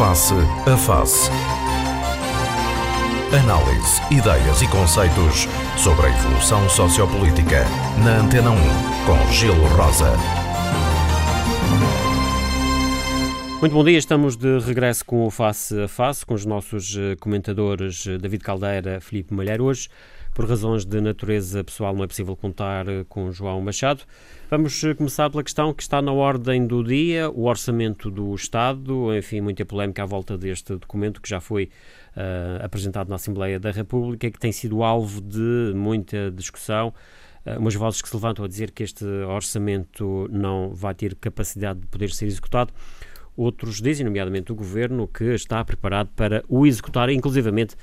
Face a Face. Análise, ideias e conceitos sobre a evolução sociopolítica. Na Antena 1, com Gelo Rosa. Muito bom dia, estamos de regresso com o Face a Face, com os nossos eh, comentadores eh, David Caldeira, Felipe Malheiro. Hoje, por razões de natureza pessoal, não é possível contar eh, com João Machado. Vamos começar pela questão que está na ordem do dia, o orçamento do Estado, enfim, muita polémica à volta deste documento que já foi uh, apresentado na Assembleia da República e que tem sido alvo de muita discussão. Uh, umas vozes que se levantam a dizer que este orçamento não vai ter capacidade de poder ser executado. Outros dizem, nomeadamente o Governo, que está preparado para o executar, inclusivamente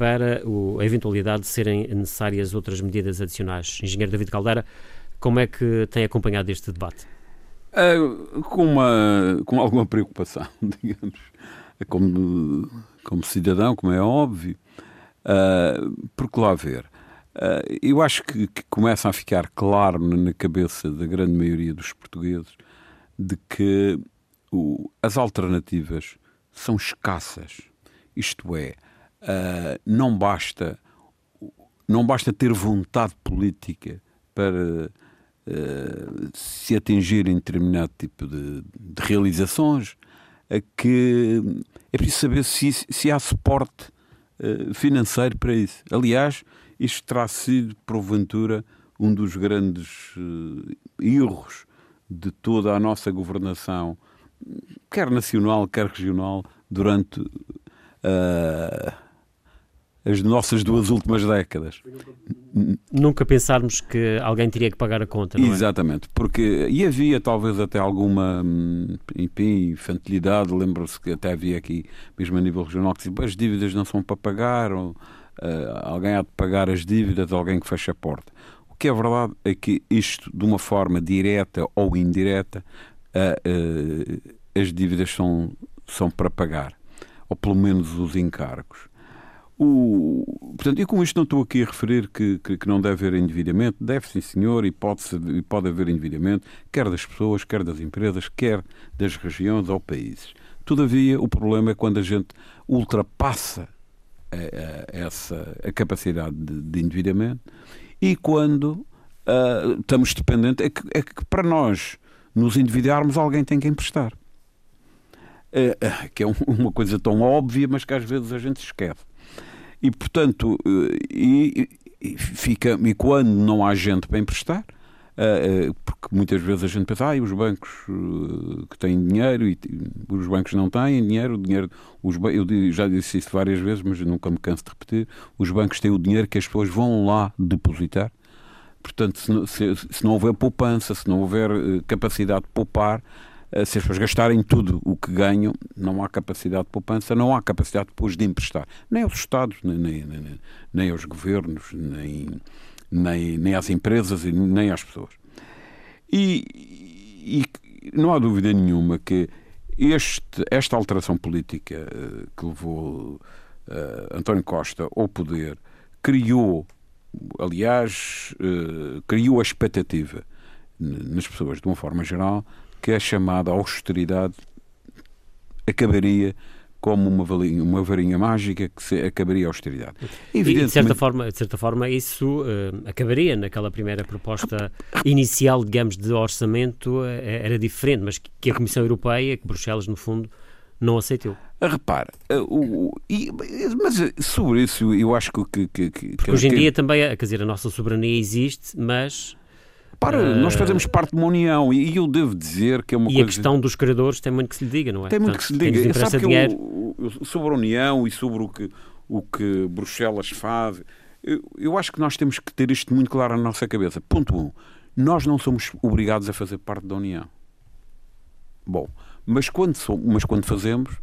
para o, a eventualidade de serem necessárias outras medidas adicionais. Engenheiro David Caldeira, como é que tem acompanhado este debate? Uh, com, uma, com alguma preocupação, digamos, como, como cidadão, como é óbvio, uh, porque lá ver. Uh, eu acho que, que, começa a ficar claro na cabeça da grande maioria dos portugueses de que o, as alternativas são escassas. Isto é, uh, não basta não basta ter vontade política para uh, se atingir em determinado tipo de, de realizações, a que é preciso saber se, se há suporte uh, financeiro para isso. Aliás, isto terá sido, porventura, um dos grandes erros de toda a nossa governação quer nacional, quer regional, durante as nossas duas últimas décadas. Nunca pensarmos que alguém teria que pagar a conta, não é? Exatamente, porque e havia talvez até alguma hum, enfim, infantilidade, lembro-se que até havia aqui, mesmo a nível regional, que as dívidas não são para pagar, ou, uh, alguém há de pagar as dívidas, alguém que fecha a porta. O que é verdade é que isto, de uma forma direta ou indireta, uh, as dívidas são, são para pagar, ou pelo menos os encargos. O, portanto, com isto não estou aqui a referir que, que, que não deve haver endividamento, deve sim senhor, e pode, e pode haver endividamento, quer das pessoas, quer das empresas, quer das regiões ou países. Todavia, o problema é quando a gente ultrapassa a, a, essa, a capacidade de, de endividamento e quando uh, estamos dependentes, é que, é que para nós nos endividarmos, alguém tem que emprestar. É, que é uma coisa tão óbvia, mas que às vezes a gente esquece. E, portanto, eh, e, e, fica, e quando não há gente para emprestar, eh, eh, porque muitas vezes a gente pensa, ah, os bancos que têm dinheiro e os bancos não têm dinheiro, o dinheiro os, eu já disse isso várias vezes, mas nunca me canso de repetir, os bancos têm o dinheiro que as pessoas vão lá depositar. Portanto, se, se, se não houver poupança, se não houver capacidade de poupar, se as pessoas gastarem tudo o que ganham, não há capacidade de poupança, não há capacidade depois de emprestar. Nem aos Estados, nem, nem, nem, nem aos governos, nem, nem, nem às empresas e nem às pessoas. E, e não há dúvida nenhuma que este, esta alteração política eh, que levou uh, António Costa ao poder criou, aliás, uh, criou a expectativa nas pessoas, de uma forma geral, que a chamada austeridade acabaria como uma varinha, uma varinha mágica que acabaria a austeridade. E, de certa forma, de certa forma isso uh, acabaria naquela primeira proposta inicial, digamos, de orçamento, uh, era diferente, mas que a Comissão Europeia, que Bruxelas, no fundo, não aceitou. Ah, repara, uh, o, e, mas sobre isso eu acho que... que, que Porque hoje em dia também, quer dizer, a nossa soberania existe, mas para, uh, nós fazemos parte de uma união e eu devo dizer que é uma e coisa... E a questão dos credores tem muito que se lhe diga, não é? Tem muito Portanto, que se lhe diga. Sabe que dinheiro... eu, sobre a união e sobre o que, o que Bruxelas faz, eu, eu acho que nós temos que ter isto muito claro na nossa cabeça. Ponto 1. Um, nós não somos obrigados a fazer parte da união. Bom, mas quando, somos, mas quando fazemos...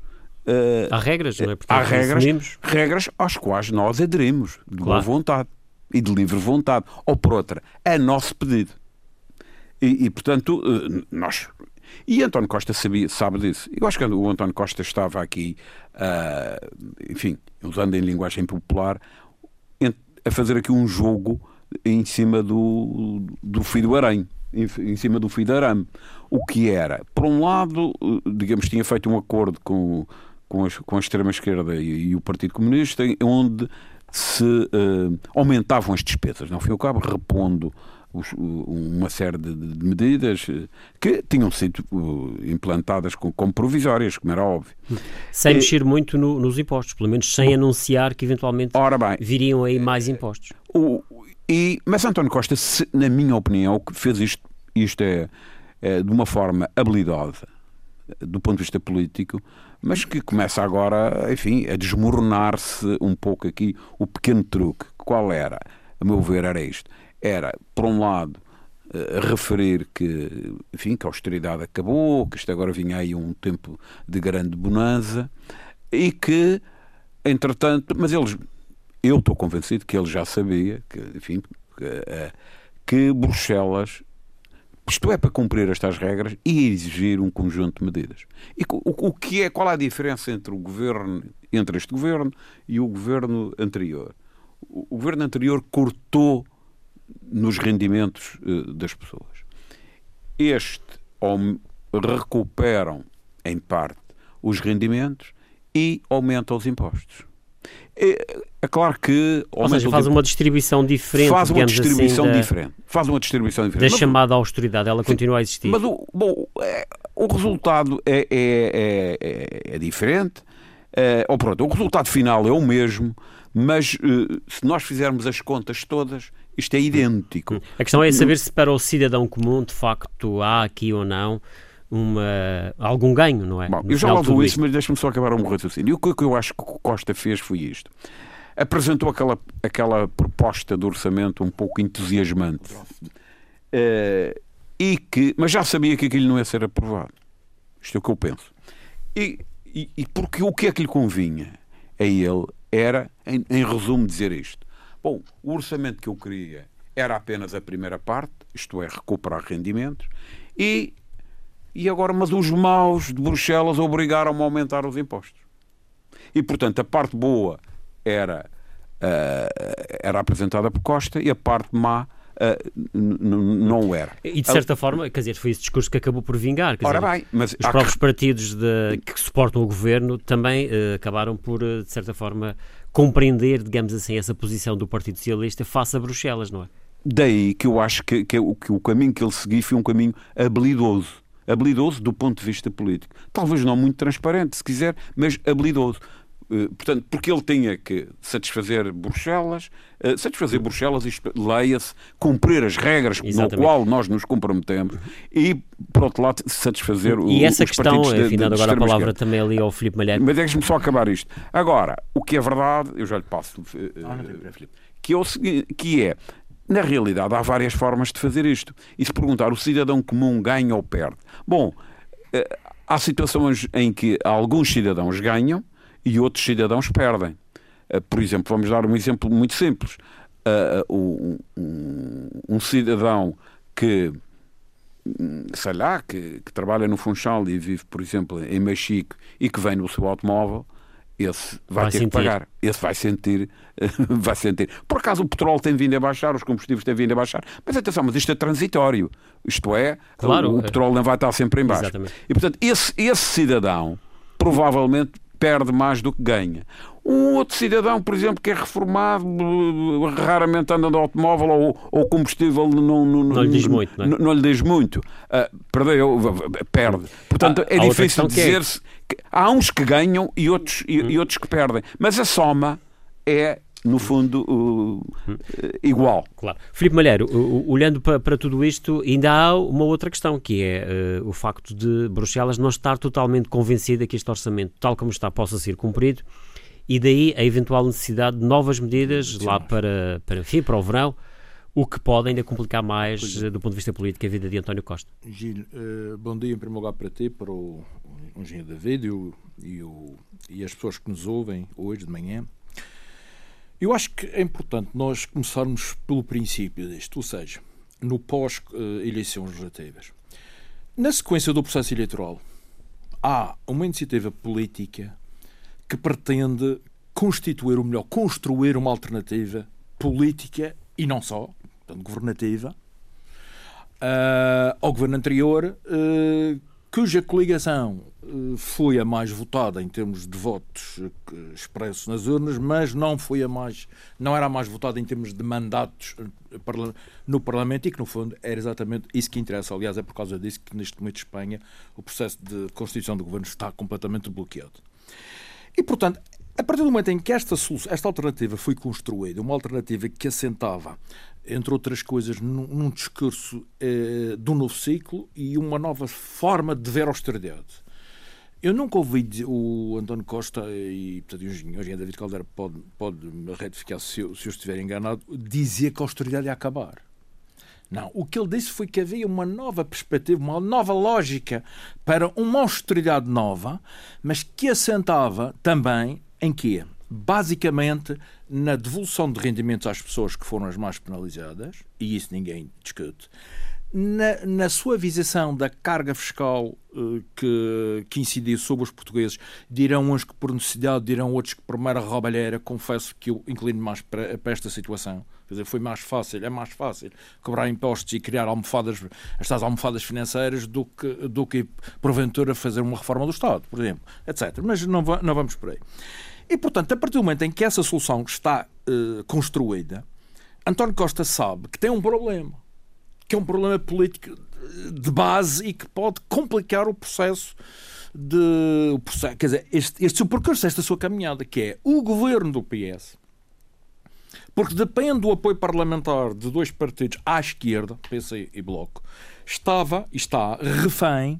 Uh, há regras, não é? Portanto, há regras, regras às quais nós aderimos de claro. boa vontade e de livre vontade. Ou por outra, a nosso pedido. E, e, portanto, eh, nós. E António Costa sabia, sabe disso. Eu acho que o António Costa estava aqui, uh, enfim, usando em linguagem popular, a fazer aqui um jogo em cima do, do fio do arame. Em, cima do fio do arame. O que era, por um lado, eh, digamos, tinha feito um acordo com, com, a, com a extrema-esquerda e, e, o Partido Comunista, onde se uh, aumentavam as despesas. Não fim ao cabo, repondo os, uma série de, de, medidas eh, que tinham sido uh, implantadas como, como, provisórias, como era óbvio. Sem e, mexer muito no, nos impostos, pelo menos sem anunciar que eventualmente bem, viriam aí mais impostos. O, e, mas António Costa, se, na minha opinião, fez isto, isto é, é de uma forma habilidosa do ponto de vista político, mas que começa agora, enfim, a desmoronar-se um pouco aqui o pequeno truque. Qual era? A meu ver, era isto. Era, por um lado, uh, referir que, enfim, que a austeridade acabou, que isto agora vinha aí um tempo de grande bonança e que, entretanto, mas eles, eu estou convencido que ele já sabia que, enfim, que, uh, que Bruxelas isto é para cumprir estas regras e exigir um conjunto de medidas. E o, o que é, qual é a diferença entre o governo, entre este governo e o governo anterior? O governo anterior cortou nos rendimentos uh, das pessoas. Este recuperam em parte os rendimentos e aumentam os impostos. É, é claro que. Ou seja, faz uma distribuição diferente. Faz uma distribuição assim, diferente. Faz uma distribuição diferente. Da mas, chamada austeridade, ela continua a existir. Mas o, bom, é, o resultado é, é, é, é diferente. É, ou pronto, o resultado final é o mesmo, mas uh, se nós fizermos as contas todas, isto é idêntico. A questão é saber se para o cidadão comum, de facto, há aqui ou não uma, algum ganho, não é? Bom, eu já lá vou isso, mas deixa-me só acabar um raciocínio. O que eu acho que o Costa fez foi isto. Apresentou aquela, aquela proposta de orçamento um pouco entusiasmante. Uh, e que, mas já sabia que aquilo não ia ser aprovado. Isto é o que eu penso. E, e, e porque o que é que lhe convinha a ele era, em, em resumo, dizer isto. Bom, o orçamento que eu queria era apenas a primeira parte, isto é, recuperar rendimentos, e e agora, mas os maus de Bruxelas obrigaram-me a aumentar os impostos. E, portanto, a parte boa era, uh, era apresentada por Costa e a parte má Uh, não era. E de certa forma, quer dizer, foi esse discurso que acabou por vingar. Ora bem, mas os próprios partidos de, que suportam o governo também uh, acabaram por, de certa forma, compreender, digamos assim, essa posição do Partido Socialista face a Bruxelas, não é? Daí que eu acho que, que, que o caminho que ele seguiu foi um caminho habilidoso habilidoso do ponto de vista político. Talvez não muito transparente, se quiser, mas habilidoso. Eh, portanto, porque ele tinha que satisfazer Bruxelas, eh, satisfazer Bruxelas, isto leia-se, cumprir as regras Exatamente. no qual nós nos comprometemos e, por outro lado, satisfazer e essa os questão, de, afinal, agora a palavra esquerda. também ali ao Filipe Malheiro. Mas deixe-me só acabar isto. Agora, o que é verdade, eu já lhe passo, ah, que, é o seguinte, que é, na realidade, há várias formas de fazer isto. E se perguntar o cidadão comum ganha ou perde? Bom, eh, há situações em que alguns cidadãos ganham e outros cidadãos perdem. Eh, por exemplo, vamos dar um exemplo muito simples. Eh, um, um cidadão que, sei lá, que, que, trabalha no Funchal e vive, por exemplo, em Mexico e que vem no seu automóvel, esse vai, vai ter sentir. que pagar. Esse vai sentir, vai sentir. Por acaso o petróleo tem vindo a baixar, os combustíveis têm vindo a baixar, mas atenção, mas isto é transitório. Isto é, claro, o, o petróleo não vai estar sempre em baixo. Exatamente. E portanto, esse, esse cidadão provavelmente perde mais do que ganha. Um outro cidadão, por exemplo, que é reformado, raramente anda de automóvel ou, ou combustível não, não, não, lhe diz muito. Não, é? não lhe diz muito. Uh, perdeu, perde. Portanto, é difícil é dizer-se. Que há uns que ganham e outros, e, e, outros que perdem. Mas a soma é no fundo, uh, uh, igual. Claro. Filipe Malheiro, olhando para, para, tudo isto, ainda há uma outra questão, que é uh, o facto de Bruxelas não estar totalmente convencida que este orçamento, tal como está, possa ser cumprido e daí a eventual necessidade de novas medidas Sim. lá para, para, enfim, para o verão, o que pode ainda complicar mais é. do ponto de vista político a vida de António Costa. Gil, uh, bom dia em primeiro lugar para ti, para o, o engenheiro David e, o, e, o, e as pessoas que nos ouvem hoje de manhã. Eu acho que é importante nós começarmos pelo princípio disto, ou seja, no pós-eleições legislativas. Na sequência do processo eleitoral, há uma iniciativa política que pretende constituir, ou melhor, construir uma alternativa política e não só, portanto, governativa, uh, ao governo anterior, uh, cuja coligação foi a mais votada em termos de votos expressos nas urnas, mas não foi a mais, não era a mais votada em termos de mandatos no Parlamento e que, no fundo, era exatamente isso que interessa. Aliás, é por causa disso que, neste momento, Espanha, o processo de constituição do governo está completamente bloqueado. E, portanto, a partir do momento em que esta, esta alternativa foi construída, uma alternativa que assentava, entre outras coisas, num, num discurso eh, do novo ciclo e uma nova forma de ver a austeridade. Eu nunca ouvi o António Costa e, portanto, o engenheiro David Caldeira pode, pode me retificar se eu, se eu estiver enganado, dizer que a austeridade ia acabar. Não, o que ele disse foi que havia uma nova perspectiva, uma nova lógica para uma austeridade nova, mas que assentava também em quê? Basicamente na devolução de rendimentos às pessoas que foram as mais penalizadas, e isso ninguém discute, na, na suavização da carga fiscal uh, que, que incidiu sobre os portugueses, dirão uns que por necessidade, dirão outros que por mera roubalheira, confesso que eu inclino mais para, para esta situação. Quer dizer, foi mais fácil, é mais fácil cobrar impostos e criar almofadas, estas almofadas financeiras do que, do que porventura fazer uma reforma do Estado, por exemplo, etc. Mas não, não vamos por aí. E, portanto, a partir do momento em que essa solução está uh, construída, António Costa sabe que tem um problema, que é um problema político de base e que pode complicar o processo de. O processo, quer dizer, este, este seu percurso, esta sua caminhada, que é o governo do PS porque depende do apoio parlamentar de dois partidos à esquerda, PC e Bloco, estava e está refém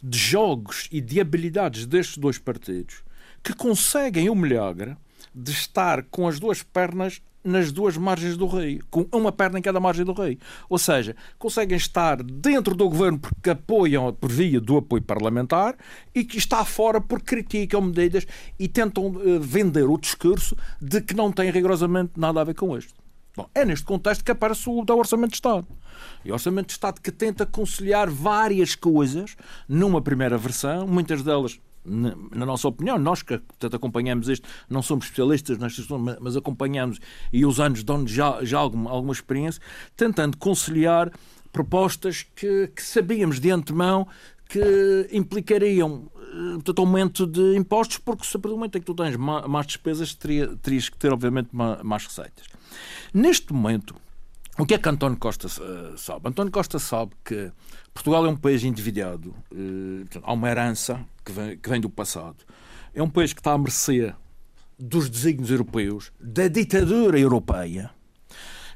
de jogos e de habilidades destes dois partidos que conseguem o milagre de estar com as duas pernas nas duas margens do rio, com uma perna em cada margem do rio. Ou seja, conseguem estar dentro do governo porque apoiam por via do apoio parlamentar e que está fora porque criticam medidas e tentam uh, vender o discurso de que não tem rigorosamente nada a ver com isto. Bom, é neste contexto que aparece o da Orçamento de Estado. E o Orçamento de Estado que tenta conciliar várias coisas numa primeira versão, muitas delas na, nossa opinião, nós que portanto, acompanhamos isto, não somos especialistas nestas mas acompanhamos e os anos dão já, já alguma, alguma experiência, tentando conciliar propostas que, que sabíamos de antemão que implicariam eh, portanto, aumento de impostos, porque a partir do momento em que tu tens mais despesas, teria, terias que ter, obviamente, mais receitas. Neste momento, o que é que António Costa uh, sabe? António Costa sabe que Portugal é um país endividado, uh, portanto, há uma herança que vem, que vem do passado. É um país que está à mercê dos desígnios europeus, da ditadura europeia,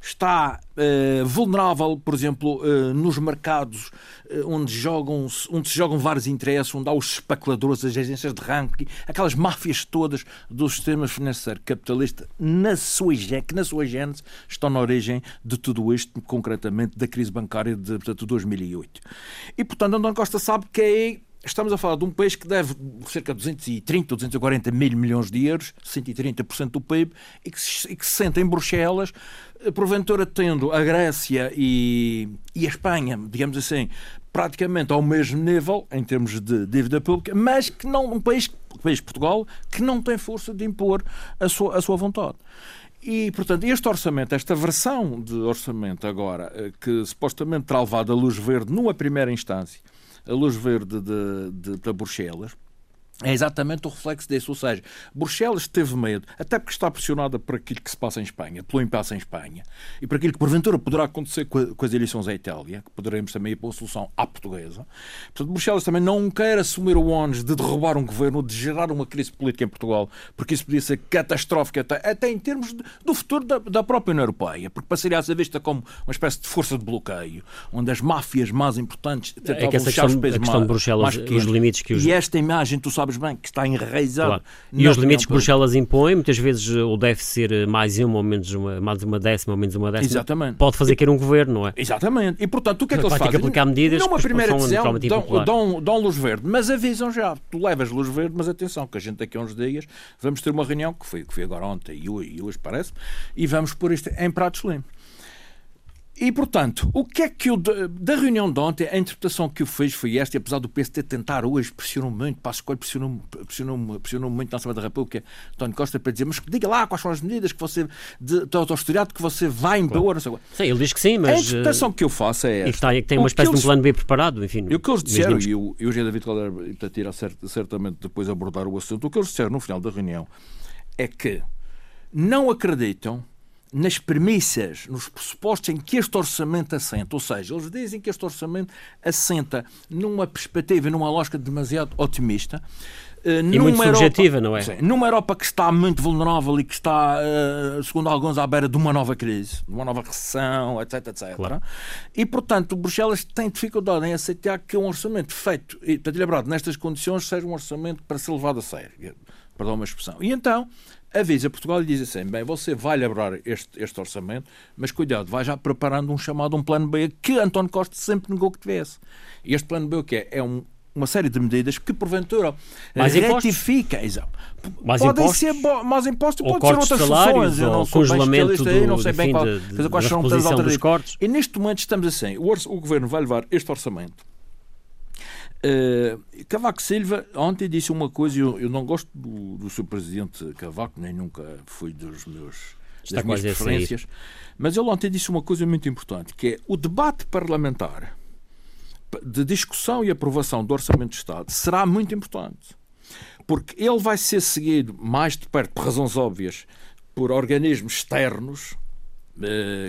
está uh, vulnerável, por exemplo, uh, nos mercados uh, onde, jogam, onde se jogam vários interesses, onde há os especuladores, as agências de ranking, aquelas máfias todas do sistema financeiro capitalista, na sua, que na sua gênese estão na origem de tudo isto, concretamente da crise bancária de portanto, 2008. E, portanto, António Costa sabe que é Estamos a falar de um país que deve cerca de 230 ou 240 mil milhões de euros, 130% do PIB, e que, se, e que se sente em Bruxelas, eh, porventura tendo a Grécia e, e a Espanha, digamos assim, praticamente ao mesmo nível em termos de dívida pública, mas que não um país, o país Portugal, que não tem força de impor a sua, a sua vontade. E, portanto, este orçamento, esta versão de orçamento agora, eh, que supostamente terá levado a luz verde numa primeira instância, a luz verde de, de, de Bruxelas, é exatamente o reflexo disso. Ou seja, Bruxelas teve medo, até porque está pressionada por aquilo que se passa em Espanha, pelo impasse em Espanha, e por aquilo que porventura poderá acontecer com, as eleições à Itália, que poderemos também ir para uma solução à portuguesa. Portanto, Bruxelas também não quer assumir o ónus de derrubar um governo, de gerar uma crise política em Portugal, porque isso podia ser catastrófico até, até em termos de, do futuro da, da, própria União Europeia, porque passaria a ser vista como uma espécie de força de bloqueio, onde as máfias mais importantes tentavam é que essa questão, os países a questão mais, de Bruxelas, os limites que os... E esta imagem, tu sabes bem, que está enraizado. Claro. E os limites que Bruxelas impõe, muitas vezes eh, o deve ser eh, mais uma ou menos uma, mais uma décima ou menos uma décima. Exatamente. Pode fazer querer um governo, não é? Exatamente. E portanto, o que é que eles fazem? Que aplicar medidas Numa primeira decisão, dão, dão, dão luz verde, mas avisam já. Tu levas luz verde, mas atenção, que a gente daqui a uns dias vamos ter uma reunião, que foi, que foi agora ontem e hoje, e hoje parece, e vamos pôr isto em pratos limpos. E, portanto, o que é que eu, da reunião de ontem, a interpretação que eu fiz foi esta, e apesar do PST tentar hoje, pressionou muito, Passo Coelho pressionou, pressionou, pressionou muito na Assembleia da República, António Costa, para dizer, mas diga lá quais são as medidas que você, de, de autoridade que você vai impor. Claro. Sim, ele diz que sim, mas... A interpretação que eu faço é esta. E que tem uma espécie eles, de um plano B preparado, enfim. E o que eles disseram, e o, e o G. David Caldeira irá certamente depois abordar o assunto, o que eles disseram no final da reunião é que não acreditam nas premissas, nos pressupostos em que este orçamento assenta. Ou seja, eles dizem que este orçamento assenta numa perspectiva, numa lógica demasiado otimista. Uh, e muito Europa, subjetiva, não é? Sim, numa Europa que está muito vulnerável e que está, uh, segundo alguns, à beira de uma nova crise, de uma nova recessão, etc, etc. Claro. E, portanto, Bruxelas tem dificuldade em aceitar que um orçamento feito, e, portanto, elaborado nestas condições, seja um orçamento para ser levado a sério. Perdão uma expressão. E então, avisa Portugal e diz assim: bem, você vai elaborar este, este orçamento, mas cuidado, vai já preparando um chamado um plano B que António Costa sempre negou que tivesse. E este plano B o que é? É um, uma série de medidas que porventura mais retifica. Exato. Mais Podem impostos? ser mais impostos, ou pode ser outras soluções. Eu não sou congelamento do, aí, não sei bem qual, de, quais são as cortes. E neste momento estamos assim: o, o governo vai levar este orçamento Uh, Cavaco Silva ontem disse uma coisa, eu, eu não gosto do, do seu presidente Cavaco, nem nunca fui dos meus das minhas preferências, mas ele ontem disse uma coisa muito importante, que é o debate parlamentar de discussão e aprovação do Orçamento de Estado será muito importante, porque ele vai ser seguido mais de perto, por razões óbvias, por organismos externos eh,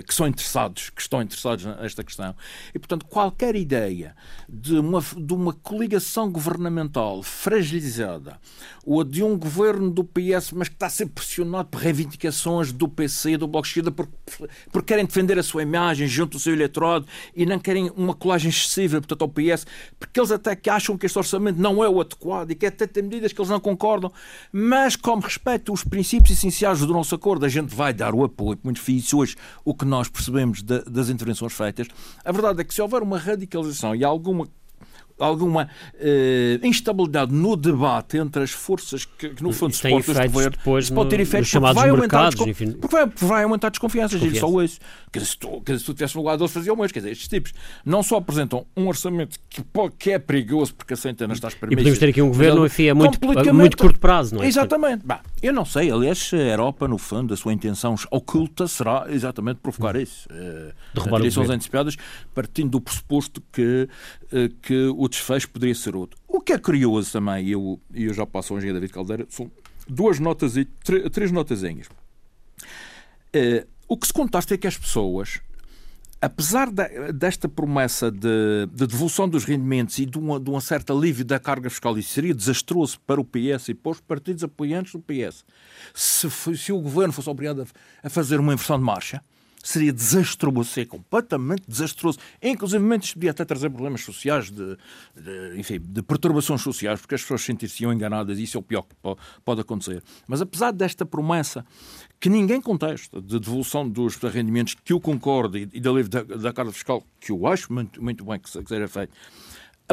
que são interessados, que estão interessados nesta questão. E, portanto, qualquer ideia de uma, de uma coligação governamental fragilizada ou de um governo do PS, mas que está a ser pressionado por reivindicações do PC, do Bloco de Esquerda, porque, porque querem defender a sua imagem junto ao seu eleitorado e não querem uma colagem excessiva, portanto, ao PS, porque eles até que acham que este orçamento não é o adequado e que até tem medidas que eles não concordam, mas como respeito os princípios essenciais do nosso acordo, a gente vai dar o apoio, muito difícil hoje o que nós percebemos de, das intervenções feitas. A verdade é que se houver uma radicalização e alguma alguma uh, instabilidade no debate entre as forças que, que no fundo suportam este governo, depois pode ter efeitos porque vai, mercados, aumentar enfim. porque vai, vai aumentar desconfianças. Desconfiança. só isso. Quer dizer, se tu, quer dizer, se tu tivesse no lado deles, faziam o mesmo. Quer dizer, estes tipos não só apresentam um orçamento que, que é perigoso porque assenta nas tais premissas. E podemos ter aqui um governo enfim, a muito, a muito curto prazo, não é? Exatamente. Bah, eu não sei. Aliás, a Europa, no fundo, a sua intenção oculta será exatamente provocar hum. isso. Uh, Derrubar eleições antecipadas, partindo do pressuposto que, uh, que o desfecho poderia ser outro. O que é curioso também, e eu, eu já passo ao engenheiro David Caldeira, são duas notas e três notazinhas. Uh, o que se contasta é que as pessoas, apesar de, desta promessa de, de, devolução dos rendimentos e de, uma, de um certo alívio da carga fiscal, isso seria desastroso para o PS e para os partidos apoiantes do PS, se, se o governo fosse obrigado a, a fazer uma inversão de marcha, seria desastroso, seria completamente desastroso. Inclusive, isto podia até trazer problemas sociais, de, de, enfim, de perturbações sociais, porque as pessoas sentir-se-iam enganadas e isso é o pior que pode acontecer. Mas apesar desta promessa, que ninguém contesta, de devolução dos rendimentos, que eu concordo, e, da livre da, da carga fiscal, que eu acho muito, muito bem que seja feito,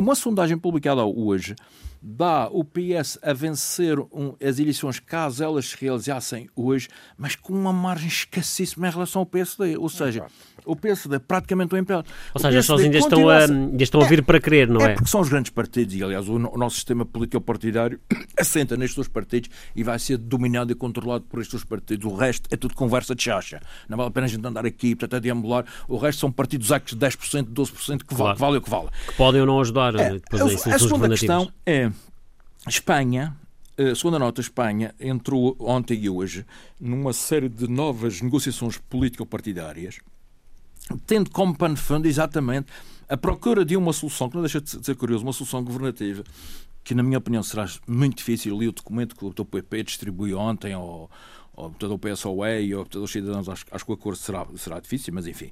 uma sondagem publicada hoje dá o PS a vencer um, as eleições caso elas se realizassem hoje, mas com uma margem escassíssima em relação ao PSD. Ou seja, o PSD praticamente o império. Ou seja, pessoas ainda estão, a, ainda estão a vir para crer, não é? É porque são os grandes partidos e, aliás, o, o nosso sistema político partidário assenta nestes dois partidos e vai ser dominado e controlado por estes dois partidos. O resto é tudo conversa de chacha. Não vale a pena a gente andar aqui, portanto, a deambular. O resto são partidos actos de 10%, 12%, que, claro. vale, que vale o que vale. Que podem ou não ajudar é, depois a, a segunda questão é Espanha, a segunda nota, Espanha entrou ontem e hoje numa série de novas negociações político-partidárias, tendo como pano de fundo exatamente a procura de uma solução, que não deixa de ser curioso, uma solução governativa, que na minha opinião será muito difícil. Li o documento que o PP distribuiu ontem ao, ao o PSOE e ao os cidadãos, acho, acho que o acordo será, será difícil, mas enfim,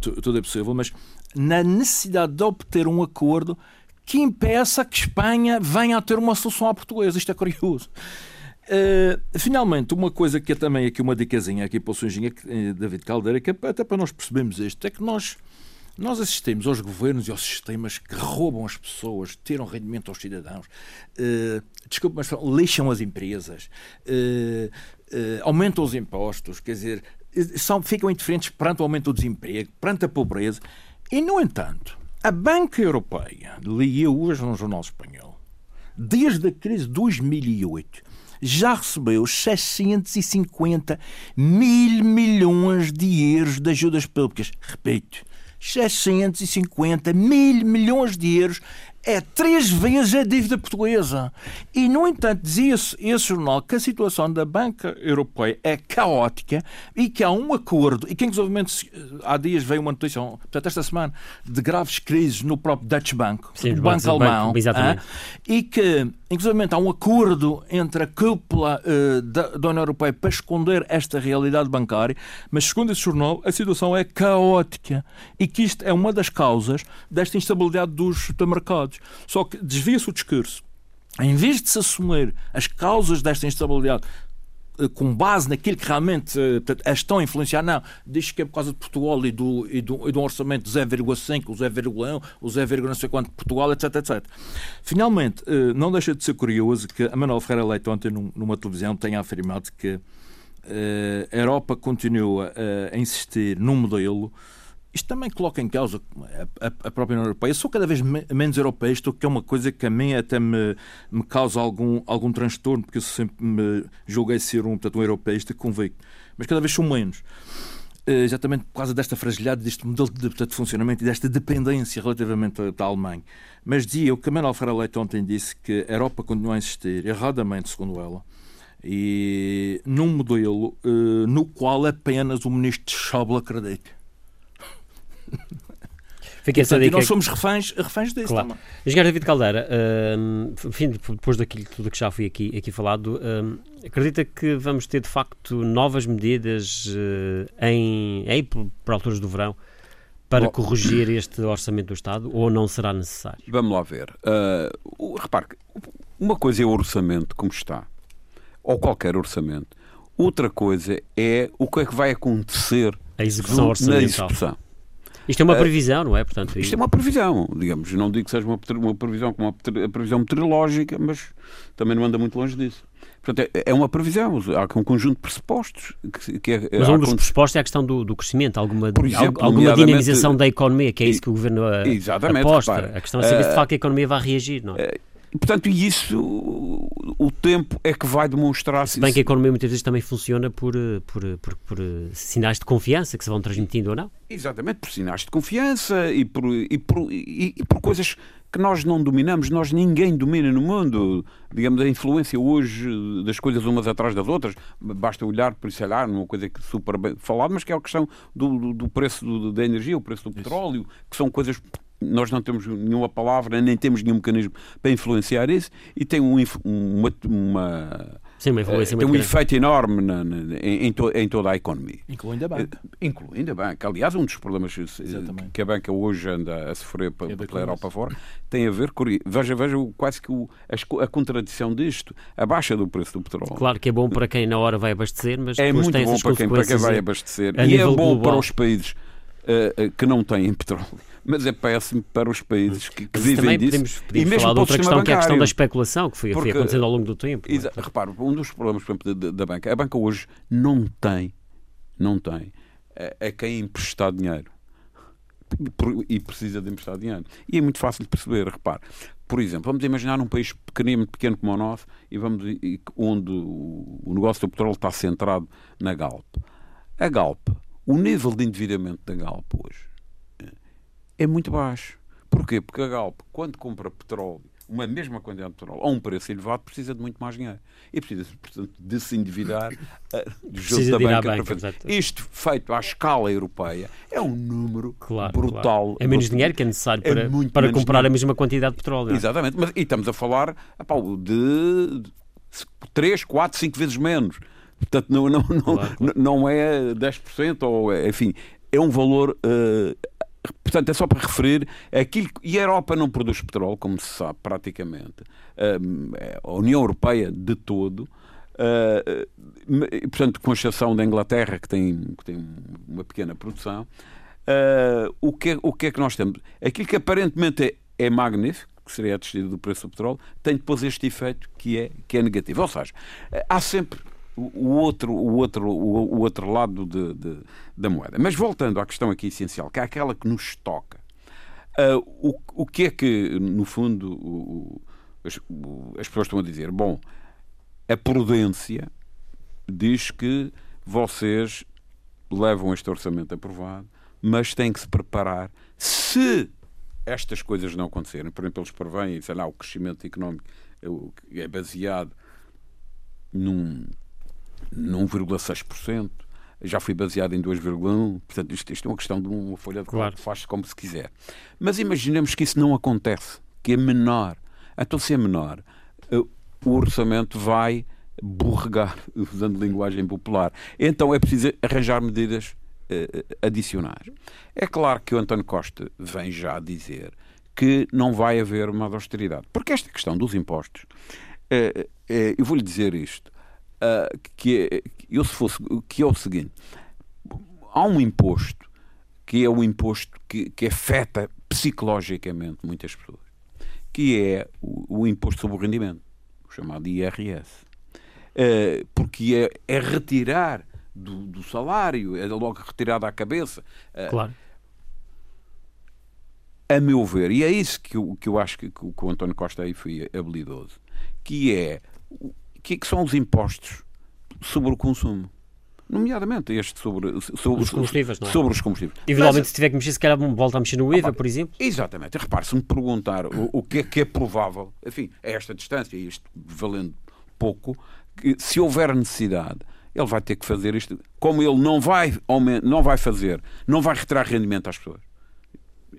tudo é possível. Mas na necessidade de obter um acordo que impeça que Espanha venha a ter uma solução à portuguesa. Isto é curioso. Uh, finalmente, uma coisa que é também aqui uma dicasinha aqui para o Sunjinha, eh, David Caldeira, que é até para nós percebermos isto, é que nós, nós assistimos aos governos e aos sistemas que roubam as pessoas, tiram rendimento aos cidadãos, uh, desculpe, mas lixam as empresas, uh, uh, aumentam os impostos, quer dizer, são, ficam indiferentes perante o aumento do desemprego, perante a pobreza. E, no entanto, a Banca Europeia, li eu hoje num jornal espanhol, desde a crise de 2008, já recebeu 650 mil milhões de euros de ajudas públicas. Repito, 650 mil milhões de euros é três vezes a dívida portuguesa. E, no entanto, dizia-se esse jornal que a situação da banca europeia é caótica e que há um acordo, e que, inclusive, há dias veio uma notícia, portanto, esta semana, de graves crises no próprio Deutsche Bank, Sim, o banco alemão, exatamente. e que, inclusive, há um acordo entre a cúpula uh, da, da União Europeia para esconder esta realidade bancária, mas, segundo esse jornal, a situação é caótica e que isto é uma das causas desta instabilidade dos Só que desvia-se o discurso. Em vez de se assumir as causas desta instabilidade eh, com base naquilo que realmente eh, as estão a influenciar, não. Diz que é por causa de Portugal e do, e do, e do orçamento de 0,5, o 0,1, o 0, não sei quanto de Portugal, etc, etc. Finalmente, eh, não deixa de ser curioso que a Manuel Ferreira Leite ontem numa televisão tenha afirmado que a Europa continua a insistir num modelo isto também coloca em causa a, própria União Europeia. Eu sou cada vez me, menos europeísta, o que é uma coisa que a mim até me, me causa algum, algum transtorno, porque eu sempre me julguei ser um, portanto, um europeísta convicto. Mas cada vez sou menos. Eh, exatamente por causa desta fragilidade, deste modelo de, de funcionamento e desta dependência relativamente da Alemanha. Mas dizia, o que a Manuel Ferreira Leite ontem disse que a Europa continua a insistir, erradamente, segundo ela, e num modelo uh, no qual apenas o ministro Schäuble acredita. Fiquei e, e nós somos reféns, reféns disso claro. também. Engenheiro David Caldeira, uh, enfim, depois daquilo tudo que já foi aqui, aqui falado, uh, acredita que vamos ter de facto novas medidas uh, em, em, para alturas do verão para Bom, corrigir este orçamento do Estado ou não será necessário? Vamos lá ver. Uh, repare, uma coisa é o orçamento como está, ou qualquer orçamento. Outra coisa é o que é que vai acontecer a execução orçamental. na execução. Isto é uma eh, previsão, não é? Portanto, isto é uma previsão, digamos. Não digo que seja uma, uma previsão como uma previsão meteorológica, mas também não anda muito longe disso. Portanto, é, é uma previsão, há um conjunto de pressupostos. Que, que é, mas um dos pressupostos é a questão do, do crescimento, alguma, exemplo, alguma dinamização da economia, que é isso que o Governo a, aposta. Repara, a questão é saber se de facto a economia vai reagir, não é? Eh, portanto, isso o tempo é que vai demonstrar se. bem que a economia muitas vezes também funciona por, eh, por, eh, por, por, eh, sinais de confiança que se vão transmitindo ou não? Exatamente, por sinais de confiança e por, e por, e, e por coisas que nós não dominamos, nós ninguém domina no mundo. Digamos, a influência hoje das coisas umas atrás das outras, basta olhar, por isso, olhar numa coisa que super bem falado, mas que é a questão do, do, do preço do, da energia, o preço do petróleo, que são coisas nós não temos nenhuma palavra, nem temos nenhum mecanismo para influenciar isso e tem um, uma, uma Sim, uma influência uh, tem um grande. efeito enorme na, na, em, to, em, toda a economia. Incluindo a banca. Uh, incluindo a banca. Aliás, um dos problemas Exatamente. que a banca hoje anda a sofrer é pela Europa fora tem a ver com. Veja, veja quase que o, a, a, contradição disto, a baixa do preço do petróleo. Claro que é bom para quem na hora vai abastecer, mas é muito tem bom para quem, para quem vai abastecer. E é bom global. para os países uh, que não têm petróleo mas é péssimo para os países que, que vivem também disso. Podemos, podemos e mesmo falar de outra questão, bancário. que é a questão da especulação, que foi, Porque, foi acontecendo ao longo do tempo. É? Exa, repare, um dos problemas exemplo, da, da, banca, a banca hoje não tem, não tem a, a quem emprestar dinheiro. E precisa de emprestar dinheiro. E é muito fácil de perceber, repare. Por exemplo, vamos imaginar um país pequenino, pequeno como o nosso, e vamos, e, onde o, o negócio do petróleo está centrado na Galp. A Galp, o nível de endividamento da Galp hoje é muito baixo. Porquê? Porque a Galp, quando compra petróleo, uma mesma quantidade de petróleo, a um preço elevado, precisa de muito mais dinheiro. E precisa, portanto, de se endividar uh, junto da banca. banca para Isto, feito à escala europeia, é um número claro, brutal. Claro. É menos dinheiro que é necessário é para, para comprar dinheiro. a mesma quantidade de petróleo. Exatamente. Mas, e estamos a falar epá, de 3, 4, 5 vezes menos. Portanto, não, não, não, claro, claro. não é 10%, ou, enfim, é um valor uh, Portanto, é só para referir aquilo e a Europa não produz petróleo, como se sabe praticamente. É, a União Europeia de todo. Uh, portanto, com exceção da Inglaterra, que tem, que tem uma pequena produção, uh, o, que, é, o que é que nós temos? Aquilo que aparentemente é, é magnífico, que seria a descida do preço do petróleo, tem depois este efeito que é, que é negativo. Ou seja, há sempre o outro, o outro, o, outro lado de, de, da moeda. Mas voltando à questão aqui essencial, que é aquela que nos toca. Uh, o, o que é que, no fundo, o, as, as pessoas estão a dizer? Bom, a prudência diz que vocês levam este orçamento aprovado, mas têm que se preparar se estas coisas não acontecerem. Por exemplo, eles prevêem, sei lá, o crescimento económico é baseado num 1,6%, já foi baseado em 2,1%. Portanto, isto, isto, é uma questão de uma folha de claro. faz-se como se quiser. Mas imaginemos que isso não acontece, que é menor. Então, se é menor, eh, o orçamento vai borregar, usando linguagem popular. Então é preciso arranjar medidas uh, adicionais. É claro que o António Costa vem já dizer que não vai haver uma austeridade. Porque esta questão dos impostos, uh, uh, eu vou-lhe dizer isto, que, é, eu se fosse, que é o seguinte, há um imposto que é o imposto que, que afeta psicologicamente muitas pessoas, que é o, o imposto sobre o rendimento, o chamado IRS. Uh, porque é, é retirar do, do, salário, é logo retirado à cabeça. Uh, claro. A meu ver, e é isso que eu, que eu acho que, que o António Costa aí foi habilidoso, que é que, que são os impostos sobre o consumo nomeadamente este sobre, sobre os combustíveis. Não é? Sobre os combustíveis. Eventualmente, se tiver que mexer, se calhar volta a mexer no IVA, por exemplo. Exatamente. Repare, se me perguntar o, o que é que é provável, enfim, a esta distância, isto valendo pouco, que se houver necessidade, ele vai ter que fazer isto. Como ele não vai, não vai fazer, não vai retirar rendimento às pessoas,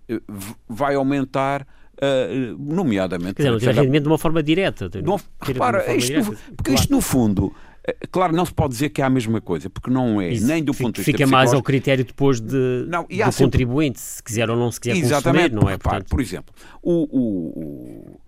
eh, vai aumentar. Uh, nomeadamente. Quer dizer, não rendimento de uma forma direta. Não, repara, isto, direta. porque claro. isto no fundo eh, Claro, não se pode dizer que é a mesma coisa, porque não é, Isso, nem do ponto de vista Fica mais ao critério depois de, não, do sempre... contribuinte, se quiser ou não se quiser Exatamente, consumir, não é? Repare, Portanto... Por exemplo, o, o,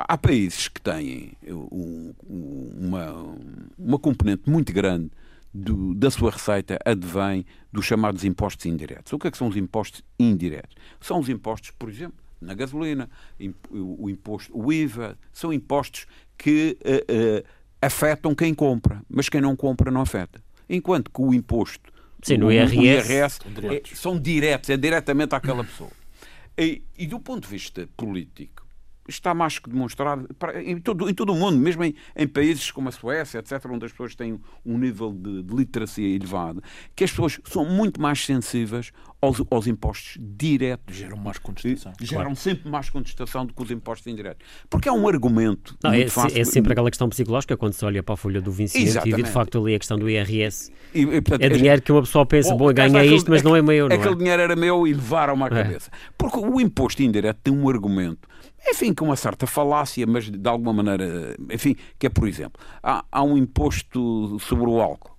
Há países que têm um, uma, uma componente muito grande do, da sua receita advém dos chamados impostos indiretos. O que é que são os impostos indiretos? São os impostos, por exemplo, na gasolina, o imposto, o IVA, são impostos que uh, uh, afetam quem compra, mas quem não compra não afeta. Enquanto que o imposto Sim, no IRS, IRS é, são diretos, é diretamente àquela pessoa. E, e do ponto de vista político, está mais que demonstrado em todo, em todo o mundo, mesmo em, em, países como a Suécia, etc., onde as pessoas têm um nível de, de literacia elevado, que as pessoas são muito mais sensíveis aos, aos impostos diretos. Geram mais contestação. Geram claro. sempre mais contestação do que os impostos indiretos. Porque há um argumento. Não, é, fácil... é, sempre aquela questão psicológica quando se olha para a folha do vencimento e vê de facto ali a questão do IRS. E, e, portanto, é dinheiro que uma pessoa pensa, bom, ganha isto, mas não é meu. Não aquele é? dinheiro era meu e levaram-me à é. cabeça. Porque o imposto indireto tem um argumento enfim, com uma certa falácia, mas de alguma maneira, enfim, que é, por exemplo, há, há um imposto sobre o álcool.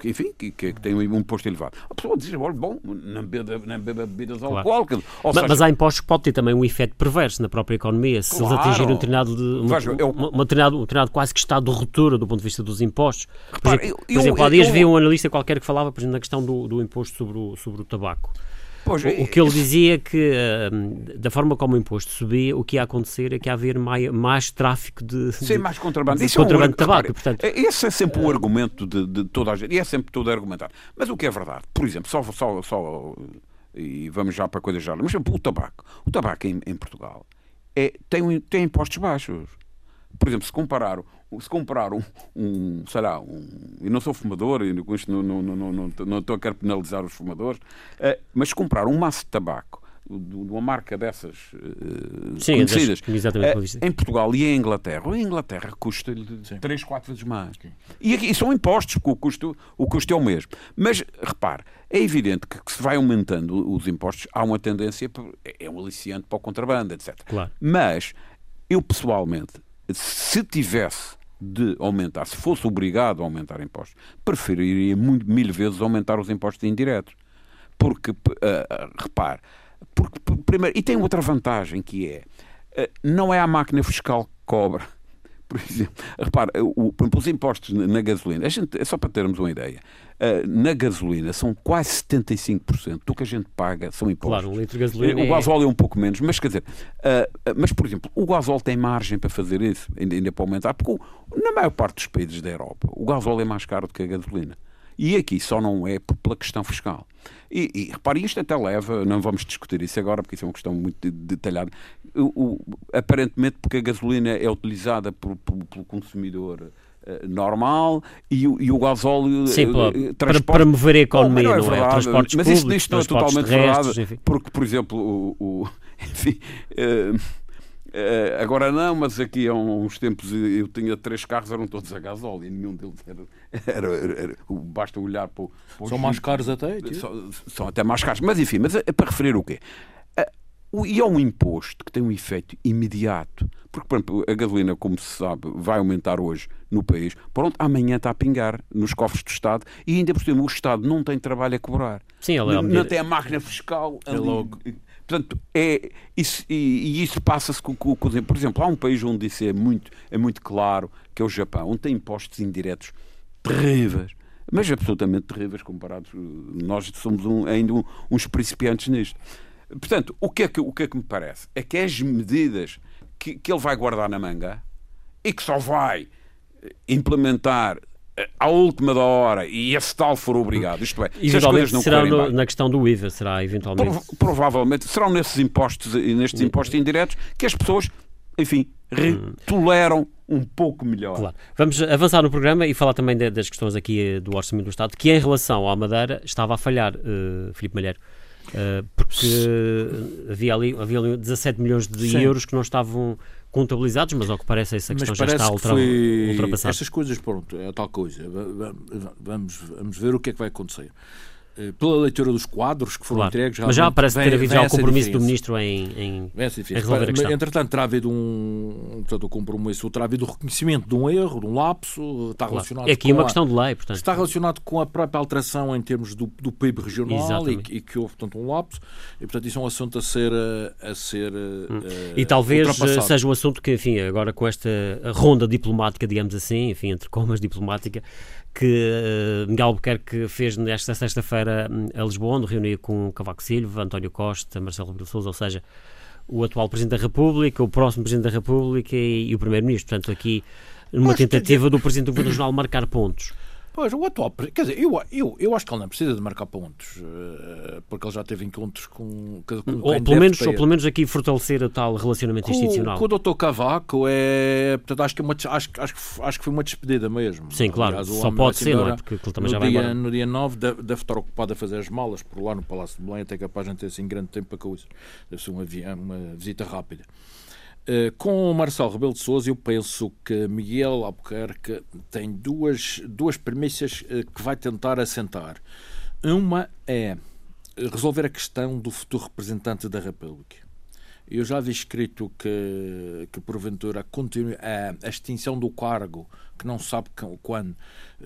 Que, enfim, que, que, tem um imposto elevado. A pessoa diz, olha, bom, não beba, não beba bebidas claro. alcoólicas. Mas, seja... mas, há impostos que podem ter também um efeito perverso na própria economia. Se claro. eles atingirem um determinado, de, uma, Veja, eu... uma, uma, determinado, um determinado quase que estado de ruptura do ponto de vista dos impostos. Por Repara, exemplo, eu, por exemplo há dias eu... vi um analista qualquer que falava, por exemplo, na questão do, do imposto sobre o, sobre o tabaco. Pois, o, o, que ele dizia é que, uh, da forma como o imposto subia, o que ia acontecer é que ia haver mais, mais tráfico de, Sim, de, mais contrabando. De, contrabando é um, de tabaco. portanto, é, esse é sempre o argumento de, de, toda a gente, e é sempre todo argumentado. Mas o que é verdade, por exemplo, só, só, só e vamos já para coisas já, mas o tabaco. O tabaco em, em Portugal é, tem, tem impostos baixos. Por exemplo, se comparar se comprar um, um sei lá, um, eu não sou fumador, e com isto não, não, não, não, não estou a querer penalizar os fumadores, uh, mas comprar um maço de tabaco de uma marca dessas uh, Sim, conhecidas uh, em Portugal e em Inglaterra, em Inglaterra custa-lhe 3, 4 vezes mais. E, aqui, e são impostos, porque o custo, o custo é o mesmo. Mas, repare, é evidente que, que se vai aumentando os impostos, há uma tendência, é um aliciante para o contrabando, etc. Claro. Mas, eu pessoalmente, se tivesse de aumentar, se fosse obrigado a aumentar impostos, preferiria muito, mil vezes aumentar os impostos indiretos. Porque, uh, repare, porque, primeiro, e tem outra vantagem que é, uh, não é a máquina fiscal que cobra, por exemplo, repara, o, os impostos na gasolina, gente, é só para termos uma ideia, uh, na gasolina são quase 75% do que a gente paga são impostos. Claro, um litro de gasolina. O é... gasóleo é um pouco menos, mas quer dizer, uh, mas por exemplo, o gasóleo tem margem para fazer isso, ainda, para aumentar, porque na maior parte dos países da Europa o gasóleo é mais caro do que a gasolina. E aqui só não é pela questão fiscal. E, e repare, isto até leva, não vamos discutir isso agora, porque isso é uma questão muito detalhada. O, aparentemente, porque a gasolina é utilizada por, por, pelo consumidor uh, normal e, o, e o gasóleo Sim, uh, para, para mover a economia, não é, não é? Transportes Mas isso isto não é totalmente verdade, porque, por exemplo, o, o enfim, uh, Uh, agora não, mas aqui há uns tempos eu tinha três carros, eram todos a gasóleo e nenhum deles era. era, era, era basta olhar para, para São mais caros até? São, são, até mais caros. Mas enfim, mas é, é para referir o quê? E é um imposto que tem um efeito imediato. Porque, por exemplo, a gasolina, como se sabe, vai aumentar hoje no país. Pronto, amanhã está a pingar nos cofres do Estado e ainda por cima o Estado não tem trabalho a cobrar. Sim, ele é não, não tem a máquina fiscal. É logo. Portanto, é, isso, e, e isso passa-se com, com, com, Por exemplo, há um país onde isso é muito, é muito claro, que é o Japão, onde tem impostos indiretos terríveis, mas absolutamente terríveis comparados. Nós somos um, ainda um, uns principiantes nisto. Portanto, o que, é que, o que é que me parece? É que as medidas que, que ele vai guardar na manga e que só vai implementar à última da hora e esse tal for obrigado, isto é, se as coisas não será no, na questão do IVA, será eventualmente? Prov provavelmente serão nesses impostos e nestes impostos indiretos que as pessoas, enfim, toleram um pouco melhor. Claro. Vamos avançar no programa e falar também de, das questões aqui eh, do Orçamento do Estado, que em relação à Madeira estava a falhar, uh, Filipe Malheiro. Uh, porque havia ali, havia ali 17 milhões de Sim. euros que não estavam contabilizados, mas ao que parece essa questão já está ultra, ultrapassada. Essas coisas, pronto, é a tal coisa. Vamos, vamos ver o que é que vai acontecer. Eh, pela leitura dos quadros que foram claro. entregues. Mas já parece ter havido já o compromisso do Ministro em, em, em resolver a questão. Entretanto, terá havido um portanto, o compromisso, terá havido o reconhecimento de um erro, de um lapso, está claro. relacionado É aqui uma a, questão de lei, portanto. Está relacionado com a própria alteração em termos do, do PIB regional e, e, que houve, portanto, um lapso. E, portanto, isso é um assunto a ser... A ser hum. uh, e talvez seja um assunto que, enfim, agora com esta ronda diplomática, digamos assim, enfim, entre comas diplomática, que uh, Miguel Albuquerque fez nesta sexta-feira hum, a Lisboa, onde reuniu com Cavaco Silva, António Costa, Marcelo Rebelo Sousa, ou seja, o atual Presidente da República, o próximo Presidente da República e, e o Primeiro-Ministro. Portanto, aqui numa tentativa do Presidente do Governo Regional marcar pontos. Pois, o atual. Quer dizer, eu, eu, eu acho que ele não precisa de marcar pontos, eh, porque ele já teve encontros com. com ou, pelo menos, ou pelo menos aqui fortalecer o tal relacionamento com, institucional. Com o Dr. Cavaco é. Portanto, acho que, é uma, acho, acho, acho que foi uma despedida mesmo. Sim, claro. Aliás, Só pode ser, não é? Porque ele também já vai dia, embora. No dia 9 deve, deve, estar ocupado a fazer as malas por lá no Palácio de Belém, até capaz de não ter assim grande tempo para coisa. Deve ser uma, uma visita rápida. Uh, com o Marcelo Rebelo de Sousa, eu penso que Miguel Albuquerque tem duas, duas premissas uh, que vai tentar assentar. Uma é resolver a questão do futuro representante da República. Eu já vi escrito que, que porventura, a, a extinção do cargo, que não sabe quando,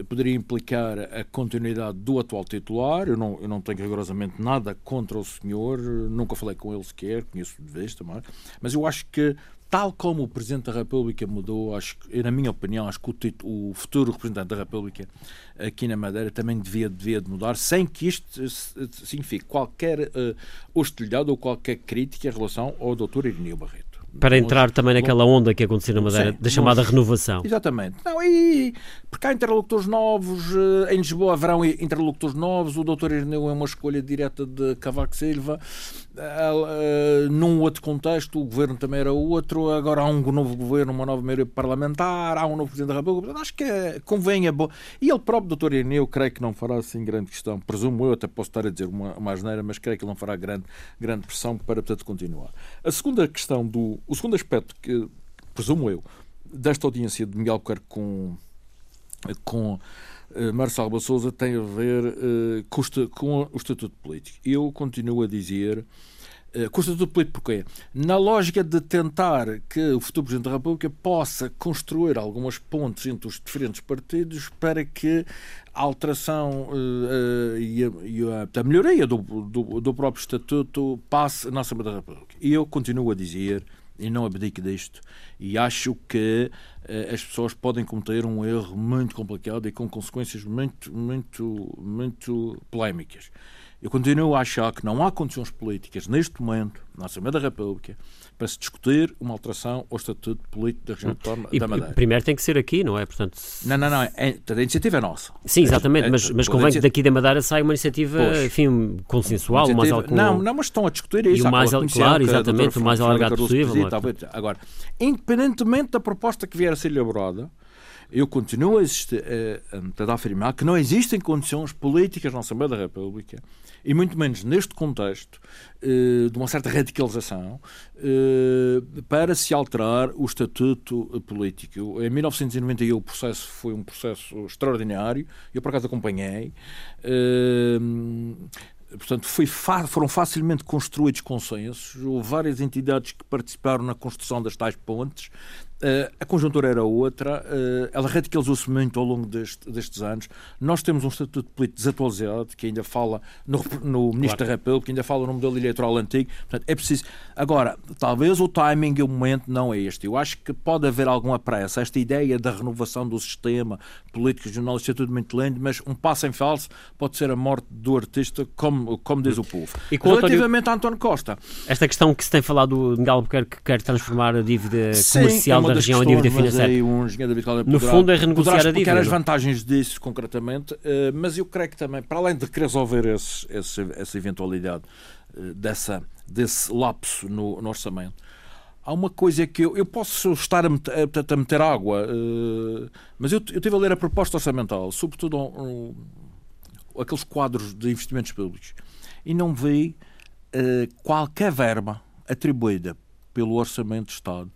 poderia implicar a continuidade do atual titular. Eu não, eu não tenho rigorosamente nada contra o senhor, nunca falei com ele sequer, conheço de vez também, mas eu acho que tal como o Presidente da República mudou, acho na minha opinião, acho que o, título, o, futuro representante da República aqui na Madeira também devia, devia de mudar, sem que isto signifique qualquer uh, hostilidade ou qualquer crítica em relação ao Dr. Irineu Barreto. Para entrar também naquela onda que aconteceu na Madeira, Sim, da chamada renovação. Exatamente. Não, e, porque há interlocutores novos, eh, em Lisboa haverão interlocutores novos, o doutor Irineu é uma escolha direta de Cavaco Silva, uh, num outro contexto, o governo também era outro, agora há um novo governo, uma nova maioria parlamentar, há um novo Presidente da República, acho que é, convém, é bom. E ele próprio, doutor Irineu, creio que não fará assim grande questão, presumo eu, até posso estar a dizer uma, uma asneira, mas creio que ele não fará grande, grande pressão para, portanto, continuar. A segunda questão do o segundo aspecto que, presumo eu, desta audiência de Miguel Albuquerque com, com uh, Marcelo Rebelo Sousa tem a ver uh, com, com, o Estatuto Político. Eu continuo a dizer Uh, com o Estatuto Político porquê? Na lógica de tentar que o futuro Presidente da República possa construir algumas pontes entre os diferentes partidos para que a alteração e, a, e a, a melhoria do, do, do, próprio Estatuto passe na Assembleia da República. E eu continuo a dizer, e não abdico disto, e acho que uh, as pessoas podem cometer um erro muito complicado e com consequências muito, muito, muito polémicas. Eu continuo a achar que não há condições políticas neste momento, na Assembleia da República, para se discutir uma alteração ao Estatuto Político da região e, da Madeira. Primeiro tem que ser aqui, não é? Portanto. Não, não, não. É, a iniciativa é nossa. Sim, exatamente, é, mas, mas convém que daqui da Madeira saia uma iniciativa, pois, enfim, consensual, iniciativa... mais algo... Não, não, mas estão a discutir isso. E o mais, claro, exatamente, o mais alargado possível. Agora, independentemente da proposta que vier a ser elaborada, eu continuo a, existir, a, a afirmar que não existem condições políticas na Assembleia da República e muito menos neste contexto eh, de uma certa radicalização eh, para se alterar o estatuto político. Em 1991 o processo foi um processo extraordinário, eu por acaso acompanhei. Eh, portanto, foi, foram facilmente construídos consensos, houve várias entidades que participaram na construção das tais pontes, Uh, a conjuntura era outra, uh, ela radicalizou-se muito ao longo deste, destes anos. Nós temos um estatuto político desatualizado, que ainda fala no, no Ministro claro. da República, que ainda fala no modelo eleitoral antigo. Portanto, é preciso. Agora, talvez o timing e o momento não é este. Eu acho que pode haver alguma pressa. Esta ideia da renovação do sistema político regional, isto é tudo muito lindo, mas um passo em falso pode ser a morte do artista, como, como diz o povo. E Relativamente António... a António Costa. Esta questão que se tem falado de Miguel Albuquerque que quer transformar a dívida Sim, comercial é da região em dívida financeira. Um no fundo é renegociar a dívida. as vantagens disso concretamente, eh, mas eu creio que também, para além de resolver esse, esse, essa eventualidade eh, dessa, desse lapso no, no orçamento, há uma coisa que eu, eu posso estar a meter, a meter água, uh, mas eu, eu estive a ler a proposta orçamental, sobretudo um, um, aqueles quadros de investimentos públicos, e não vi uh, qualquer verba atribuída pelo Orçamento de Estado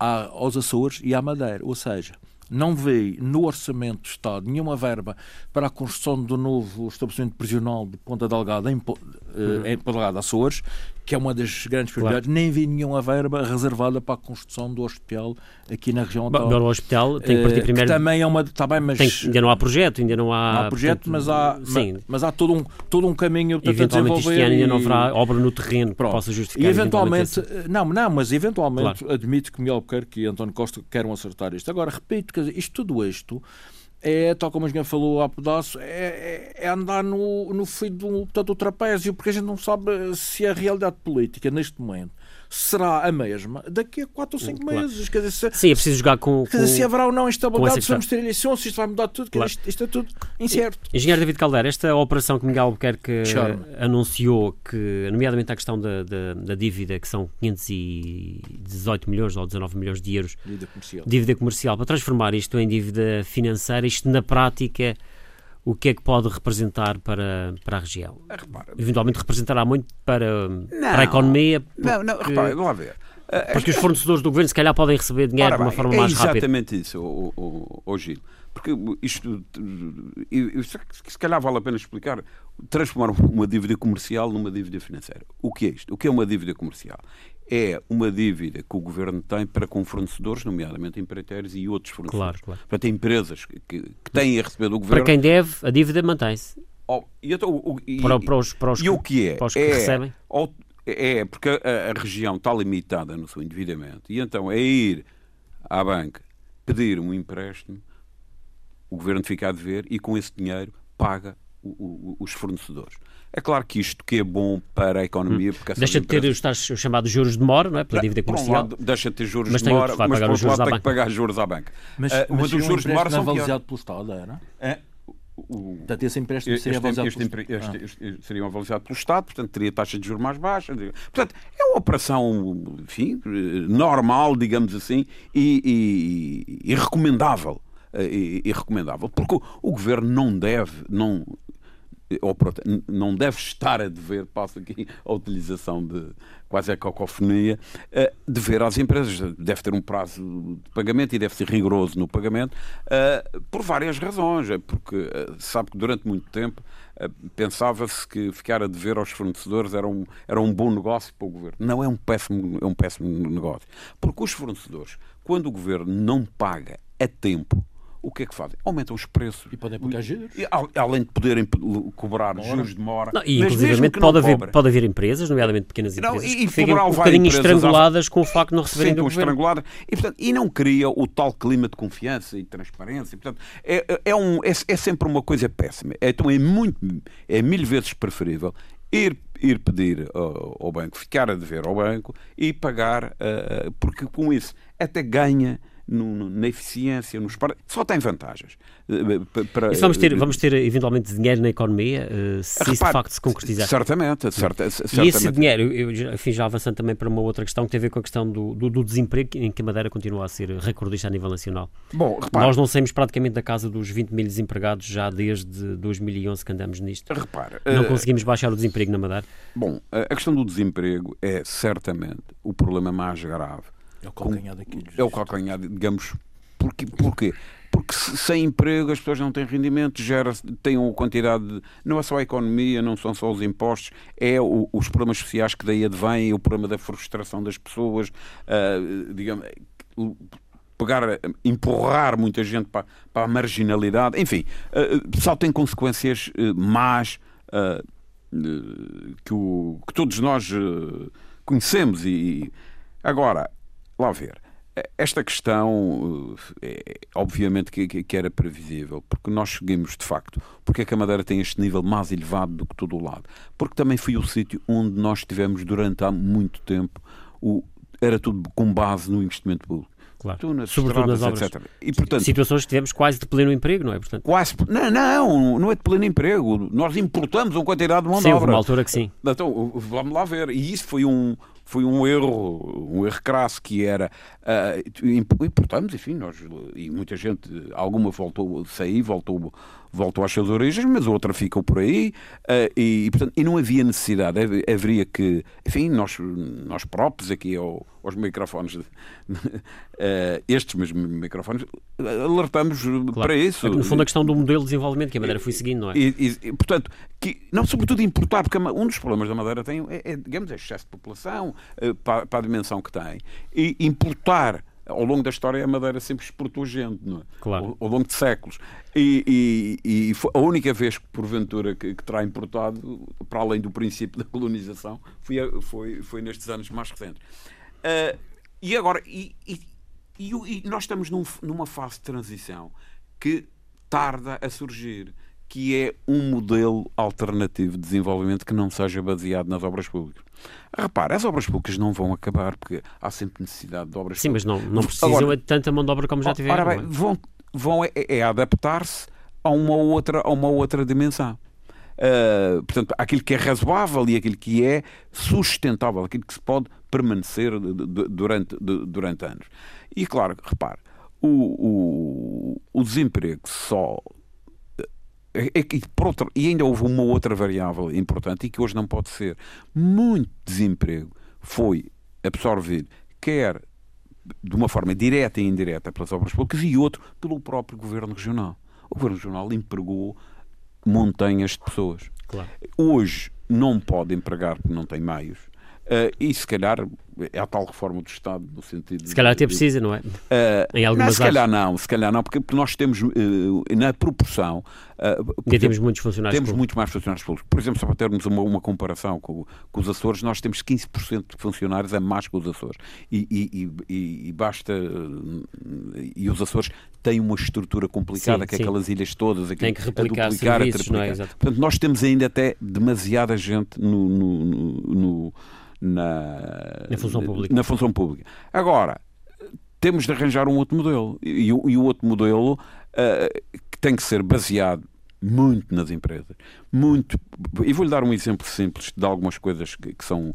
aos Açores e à Madeira. Ou seja, não veio no Orçamento do Estado nenhuma verba para a construção do novo estabelecimento prisional de Ponta Delgada em, uhum. em Ponta Delgada, Açores, que é uma das grandes prioridades, claro. nem vi nenhuma verba reservada para a construção do hospital aqui na região Bom, o hospital tem que partir eh, primeiro. Que também é uma. Tá bem, mas, ainda não há projeto, ainda não há. Não há projeto, portanto, mas, há, sim. mas, mas há todo um, todo um caminho para eventualmente este ano ainda não haverá obra no terreno Pronto. que possa justificar. E eventualmente. eventualmente não, não, mas eventualmente claro. admito que Miguel Albuquerque e António Costa queiram acertar isto. Agora, repito, quer dizer, isto tudo isto é, tal como a gente falou há pedaço, é, é, é andar no, no fio do, portanto, do trapézio, porque a gente não sabe se a realidade política neste momento será a mesma daqui a 4 ou 5 claro. meses. Quer dizer, se, Sim, é preciso jogar com. Quer dizer, se haverá ou não instabilidade, se vamos ter eleições, se isto vai mudar tudo, claro. isto, isto, é tudo incerto. Engenheiro David Caldeira, esta operação que Miguel Albuquerque anunciou, que, nomeadamente a questão da, da, da, dívida, que são 518 milhões ou 19 milhões de euros dívida comercial. dívida comercial, para transformar isto em dívida financeira, isto na prática o que é que pode representar para, para a região? Ah, repara, Eventualmente representará muito para, não, para a economia. Porque, não, não, repara, vamos ver. Porque os fornecedores do governo, se calhar, podem receber dinheiro de uma forma é mais rápida. É exatamente isso, o, o, o, Gil. Porque isto, se calhar vale a pena explicar, transformar uma dívida comercial numa dívida financeira. O que é isto? O que é uma dívida comercial? É uma dívida que o governo tem para com fornecedores, nomeadamente empreiteiros e outros fornecedores. Claro, claro. Portanto, empresas que, que têm a receber do governo. Para quem deve, a dívida mantém-se. Oh, e, então, o, e, para, para, os, para os e o que é? Para os que é, recebem? É, porque a, a, região está limitada no seu endividamento e então é ir à banca pedir um empréstimo, o governo fica a dever e com esse dinheiro paga o, o, os fornecedores. É claro que isto que é bom para a economia. Porque deixa de ter os, tais, os chamados juros de mora, não é? Pela dívida comercial. Um lado, deixa de ter juros mas de mora, mas por outro lado tem que pagar juros à banca. Mas, uh, mas, os juros de mora são avaliados pelo Estado, era? É? O, portanto, esse empréstimo seria avalizado este, pelo este, Estado. Este, este, seria avalizado pelo Estado, portanto, teria taxa de juros mais baixa. Portanto, é uma operação, enfim, normal, digamos assim, e, e, e recomendável. E, e, recomendável, porque o, o governo não deve, não, ou não deve estar a dever, passo aqui a utilização de quase a cacofonia, uh, dever às empresas. Deve ter um prazo de pagamento e deve ser rigoroso no pagamento, uh, por várias razões. É porque uh, sabe que durante muito tempo pensava-se que ficar a dever aos fornecedores era um, era um bom negócio para o governo. Não é um péssimo, é um péssimo negócio. Porque os fornecedores, quando o governo não paga a tempo, o que é que fazem? Aumentam os preços. E podem pagar juros. Além de poderem cobrar mora. juros de mora. Não, e inclusive pode haver, pode haver empresas, nomeadamente pequenas empresas, não, e, que ficam um bocadinho estranguladas com o facto de não receberem do governo. estranguladas e, portanto, e não cria o tal clima de confiança e transparência. Portanto, é, é, é um, é, é sempre uma coisa péssima. Então é muito, é mil vezes preferível ir, ir pedir ao, banco, ficar a dever ao banco e pagar, uh, porque com isso até ganha no, na eficiência, nos só tem vantagens. Eh, para, vamos, ter, vamos ter eventualmente dinheiro na economia se repare, isso de facto se concretizar. Certamente, certa, certamente. E esse dinheiro, eu, enfim, já avançando também para uma outra questão que tem a ver com a questão do, do, do desemprego, em que a Madeira continua a ser recordista a nível nacional. Bom, repare, Nós não saímos praticamente da casa dos 20 mil desempregados já desde 2011 que andamos nisto. Repare, não conseguimos baixar o desemprego na Madeira. Bom, a questão do desemprego é certamente o problema mais grave é o calcanhar daquilo. É o calcanhar, digamos. Porquê? Porquê? Porque sem emprego as pessoas não têm rendimento, gera, têm uma quantidade de, Não é só a economia, não são só os impostos, é o, os problemas sociais que daí advêm, o problema da frustração das pessoas, uh, digamos pegar, empurrar muita gente para, para a marginalidade, enfim, uh, só tem consequências uh, más uh, que, o, que, todos nós conhecemos. E agora, lá ver. Esta questão, é, obviamente que, que, era previsível, porque nós seguimos de facto. Porque é que a Madeira tem este nível mais elevado do que todo o lado? Porque também foi o sítio onde nós estivemos durante há muito tempo, o, era tudo com base no investimento público. Claro. Tunas, Sobretudo nas obras. Etc. E, portanto, Situações que tivemos quase de pleno emprego, não é? Portanto... Quase, não, não, não é de pleno emprego. Nós importamos uma quantidade de mão sim, de obra. Sim, uma altura que sim. Então, vamos lá ver. E isso foi um, foi um erro, um erro crasso que era uh, importamos, enfim, nós e muita gente, alguma voltou sair, voltou, voltou às suas origens, mas outra ficou por aí uh, e, portanto, e não havia necessidade, haveria que, enfim, nós, nós próprios aqui ao, aos microfones, uh, estes mesmos microfones, alertamos claro. para isso. É no fundo a questão do modelo de desenvolvimento que a Madeira foi seguindo, não é? E, e, portanto, que, não, sobretudo importar, porque um dos problemas da Madeira tem, é, é digamos, é excesso de população, uh, para, para a dimensão que tem, e importar ao longo da história a Madeira sempre exportou gente, não é? Claro. Ao, ao longo de séculos. E, e, e a única vez que, porventura, que, que, terá importado, para além do princípio da colonização, foi, foi, foi nestes anos mais recentes. Uh, e agora, e, e, nós estamos num, numa fase de transição que tarda a surgir que é um modelo alternativo de desenvolvimento que não seja baseado nas obras públicas. Repara, as obras públicas não vão acabar porque há sempre necessidade de obras Sim, públicas. mas não, não precisam Agora, de tanta mão de obra como já tiveram. Ora bem, é? vão, vão é, é adaptar-se a uma outra, a uma outra dimensão. Uh, portanto, aquilo que é razoável e aquilo que é sustentável, aquilo que se pode permanecer durante, durante anos. E claro, repare, o, o, o desemprego só é, é que, por outro, e ainda houve uma outra variável importante e que hoje não pode ser. Muito desemprego foi absorvido, quer de uma forma direta e indireta pelas obras públicas e outro pelo próprio governo regional. O governo regional empregou montanhas de pessoas. Claro. Hoje não pode empregar porque não tem meios. Uh, e se calhar é a tal reforma do Estado no sentido se calhar até precisa não é? Uh, em algumas não, se calhar não se calhar não porque nós temos uh, na proporção uh, temos muitos funcionários temos muitos mais funcionários públicos. Por exemplo só para termos uma, uma comparação com, com, os Açores nós temos 15% de funcionários a mais que os Açores. E, e, e, e, basta e os Açores têm uma estrutura complicada sim, que é aquelas ilhas todas tem que replicar a duplicar, serviços, a não é? portanto nós temos ainda até demasiada gente no, no, no na, na, função pública. na função pública. Agora, temos de arranjar um outro modelo. E, e o outro modelo uh, que tem que ser baseado muito nas empresas. Muito. E vou-lhe dar um exemplo simples de algumas coisas que, que são,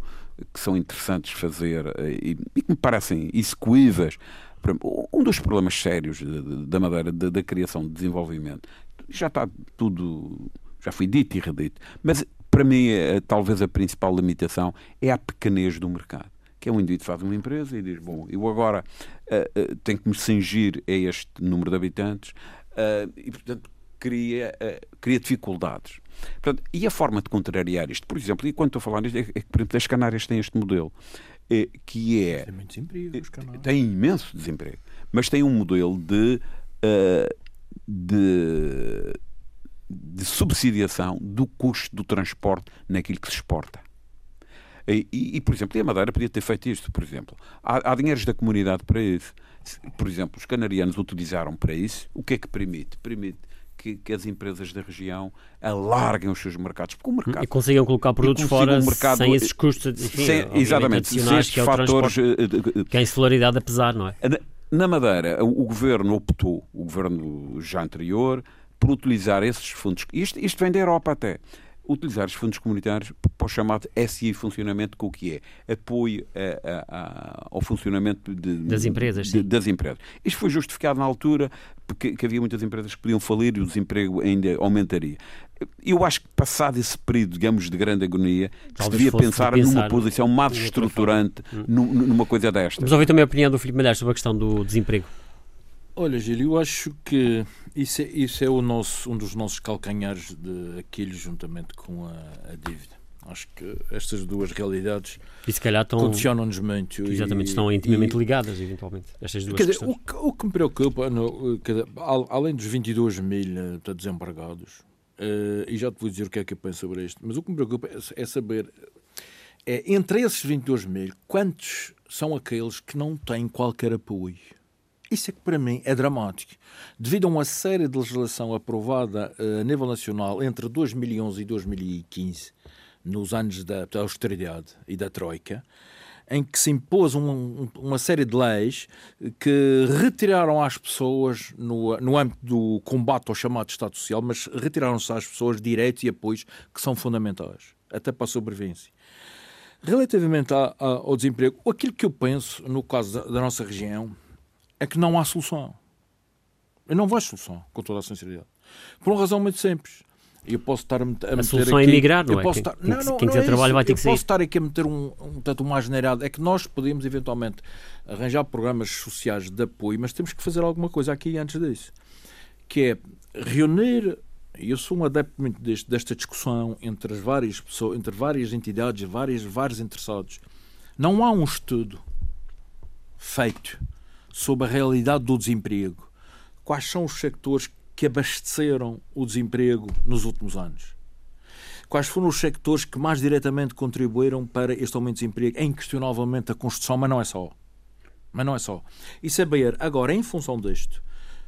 que são interessantes fazer eh, e, e, que me parecem execuíveis. Um dos problemas sérios da Madeira, da, da criação de desenvolvimento, já está tudo já foi dito e redito. Mas para mim, é, talvez a principal limitação é a pequenez do mercado. Que é um indivíduo que faz uma empresa e diz: Bom, eu agora uh, uh, tenho que me cingir a este número de habitantes uh, e, portanto, cria, cria dificuldades. Portanto, e a forma de contrariar isto, por exemplo, e quando estou a falar nisto, é, é que, por exemplo, as Canárias têm este modelo, é, que é. Tem muito desemprego, os Tem imenso desemprego, mas tem um modelo de. de de subsidiação do custo do transporte naquilo que se exporta. E, e, por exemplo, e a Madeira podia ter feito isto, por exemplo. Há, há dinheiros da comunidade para isso. Por exemplo, os canarianos utilizaram para isso. O que é que permite? Permite que, que, as empresas da região alarguem os seus mercados. Porque o mercado, e consigam colocar produtos fora mercado, sem esses custos enfim, sem, exatamente, sem estes que é fatores. Eh, que é a insularidade a pesar, não é? Na, na Madeira, o, o governo optou, o governo já anterior, por utilizar esses fundos, isto, isto vem da Europa até, utilizar os fundos comunitários para o chamado SI funcionamento, com o que é apoio a, a, a, ao funcionamento de, das empresas. De, das empresas. Isto foi justificado na altura, porque havia muitas empresas que podiam falir e o desemprego ainda aumentaria. Eu acho que, passado esse período, digamos, de grande agonia, se devia pensar, pensar, numa posição mais estruturante, numa coisa desta. Vamos ouvir também a opinião do Filipe Malhar sobre a questão do desemprego. Olha, Gil, eu acho que isso é, isso é o nosso, um dos nossos calcanhares de Aquiles juntamente com a, a dívida. Acho que estas duas realidades condicionam-nos muito. Exatamente, e, estão intimamente e, ligadas, eventualmente, estas duas dizer, o, que, o, que me preocupa, no, além dos 22 mil uh, desempregados, uh, e já te vou dizer o que é que eu penso sobre isto, mas o que me preocupa é, é saber, é, entre esses 22 mil, quantos são aqueles que não têm qualquer apoio? Isso é que para mim é dramático. Devido a uma série de legislação aprovada uh, a nível nacional entre 2011 e 2015, nos anos da, da austeridade e da Troika, em que se impôs um, uma série de leis que retiraram às pessoas, no, no âmbito do combate ao chamado Estado Social, mas retiraram-se às pessoas direitos e apoios que são fundamentais, até para a sobrevivência. Relativamente ao desemprego, aquilo que eu penso, no caso da, da nossa região, é que não há solução. Eu não vejo solução, com toda a sinceridade. Por uma razão muito simples. Eu posso estar a, meter. A, solução aqui, é emigrar, não é? Quem, estar, não, não, quem quiser é trabalho vai ter que sair. Eu posso estar aqui a meter um, um tanto mais generado. É que nós podemos eventualmente arranjar programas sociais de apoio, mas temos que fazer alguma coisa aqui antes disso. Que é reunir. Eu sou um adepto muito deste, desta discussão entre as várias pessoas, entre várias entidades, várias, vários interessados. Não há um estudo feito sobre a realidade do desemprego. Quais são os sectores que abasteceram o desemprego nos últimos anos? Quais foram os sectores que mais diretamente contribuíram para este aumento de desemprego? É inquestionavelmente a construção, mas não é só. Mas não é só. E saber, agora, em função disto,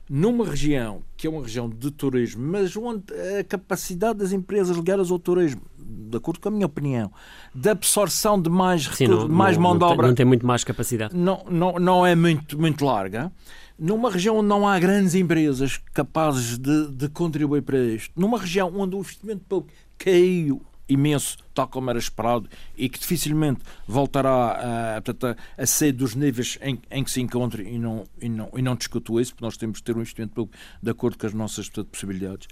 numa região que é uma região de turismo, mas onde a capacidade das empresas ligadas ao turismo, de acordo com a minha opinião, de absorção de mais, Sim, não, mais não, mão de obra. Tem, não tem muito mais capacidade. Não, não, não é muito, muito larga. Numa região onde não há grandes empresas capazes de, de contribuir para isto, numa região onde o investimento público caiu imenso, tal como era esperado, e que dificilmente voltará a, a, a ser dos níveis em, em, que se encontra e não, e, não, e não discuto isso, porque nós temos de ter um investimento público de acordo com as nossas portanto, possibilidades.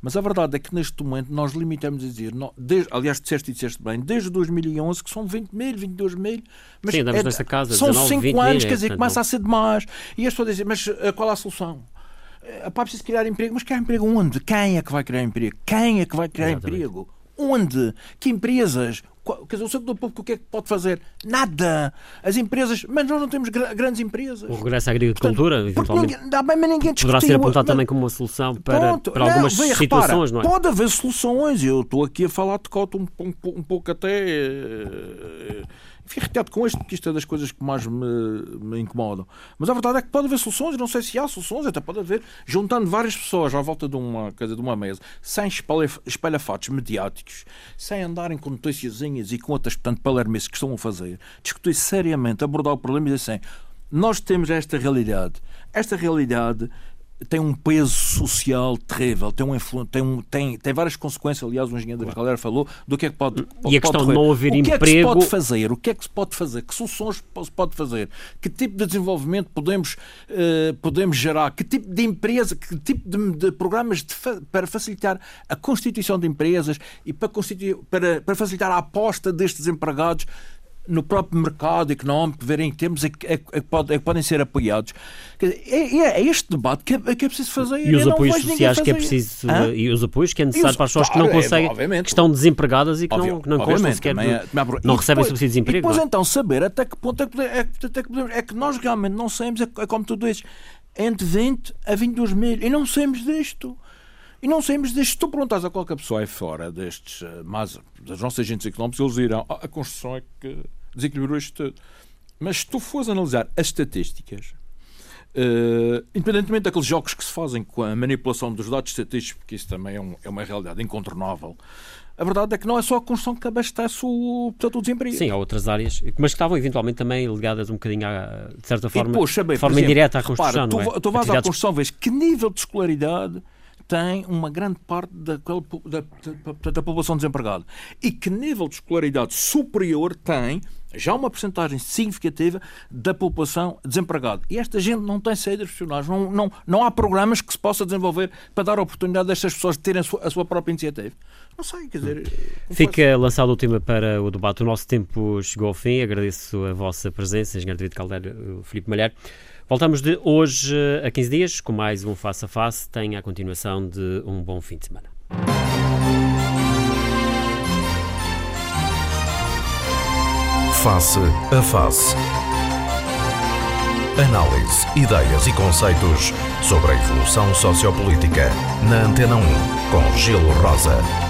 Mas a verdade é que neste momento nós limitamos a dizer, não, desde, aliás, disseste e disseste bem, desde 2011, que são 20 mil, 22 mil, mas Sim, é, nessa casa, são 19, 5 anos, quer dizer, começa a ser demais. E as pessoas dizem, mas uh, qual é a solução? Uh, pá, preciso criar emprego, mas criar emprego onde? Quem é que vai criar emprego? Quem é que vai criar Exatamente. emprego? Onde? Que empresas? Quer dizer, o setor público o que é que pode fazer? Nada. As empresas, mas nós não temos grandes empresas. O regresso à agricultura, Portanto, eventualmente. Ninguém, dá bem, mas ninguém Poderá ser apontado mas, também como uma solução para, pronto, para algumas não, situações, repara, não é? Pode haver soluções. Eu estou aqui a falar de cota um, um, um pouco até. Uh, Fico irritado com isto, porque isto é das coisas que mais me, me incomodam. Mas a verdade é que pode haver soluções, não sei se há soluções, até pode haver, juntando várias pessoas à volta de uma, casa de uma mesa, sem espalhafatos mediáticos, sem andarem com noticiazinhas e com outras, portanto, palermices que estão a fazer, discutir seriamente, abordar o problema e dizer assim: nós temos esta realidade. Esta realidade tem um peso social terrível, tem, um tem, um, tem, tem várias consequências. Aliás, o engenheiro da Caldeira falou do que é que pode. E a questão de não haver emprego. O que é que se pode fazer? O que é que se pode fazer? Que soluções se pode fazer? Que tipo de desenvolvimento podemos, uh, podemos gerar? Que tipo de empresa, que tipo de, de programas de, para facilitar a constituição de empresas e para, para, para facilitar a aposta destes empregados no próprio mercado económico, verem que temos é, é, é, pode, é, podem ser apoiados. É, é, é, este debate que é, que é preciso fazer. E os apoios sociais que é preciso e os apoios que é necessário os, para as pessoas claro, que não conseguem, que estão desempregadas e que não, que não constam sequer, é, não recebem subsídio de desemprego. E depois então saber até que ponto é que, é, até que podemos, é que nós realmente não sabemos, é, como tu dizes, entre 20 a 22 mil e não sabemos disto. E não saímos disto. Se tu perguntas a qualquer pessoa aí fora destes, eh, mas das nossas agentes económicos, eles dirão ah, a construção é que desequilibrou isto tudo. Mas se tu fores analisar as estatísticas, uh, independentemente daqueles jogos que se fazem com a manipulação dos dados estatísticos, porque isso também é, um, é uma realidade incontornável, a verdade é que não é só a construção que abastece o, portanto, o desemprego. Sim, há outras áreas, mas que estavam eventualmente também ligadas um bocadinho, a, de certa forma, e, poxa, bem, de forma exemplo, indireta à construção. Repara, tu, é? tu vais à construção, vês que nível de escolaridade tem uma grande parte da, da, da, da população desempregada. E que nível de escolaridade superior tem já uma porcentagem significativa da população desempregada. E esta gente não tem saídas profissionais, não, não, não há programas que se possa desenvolver para dar a oportunidade destas pessoas de terem a sua, a sua própria iniciativa. Não sei, quer dizer. Fica lançado o tema para o debate. O nosso tempo chegou ao fim. Agradeço a vossa presença, Engenheiro David Caldeira, Filipe Malher. Voltamos de hoje a 15 dias com mais um Face a Face. Tenha a continuação de um bom fim de semana. Face a Face. Análise, ideias e conceitos sobre a evolução sociopolítica. Na Antena 1, com Gelo Rosa.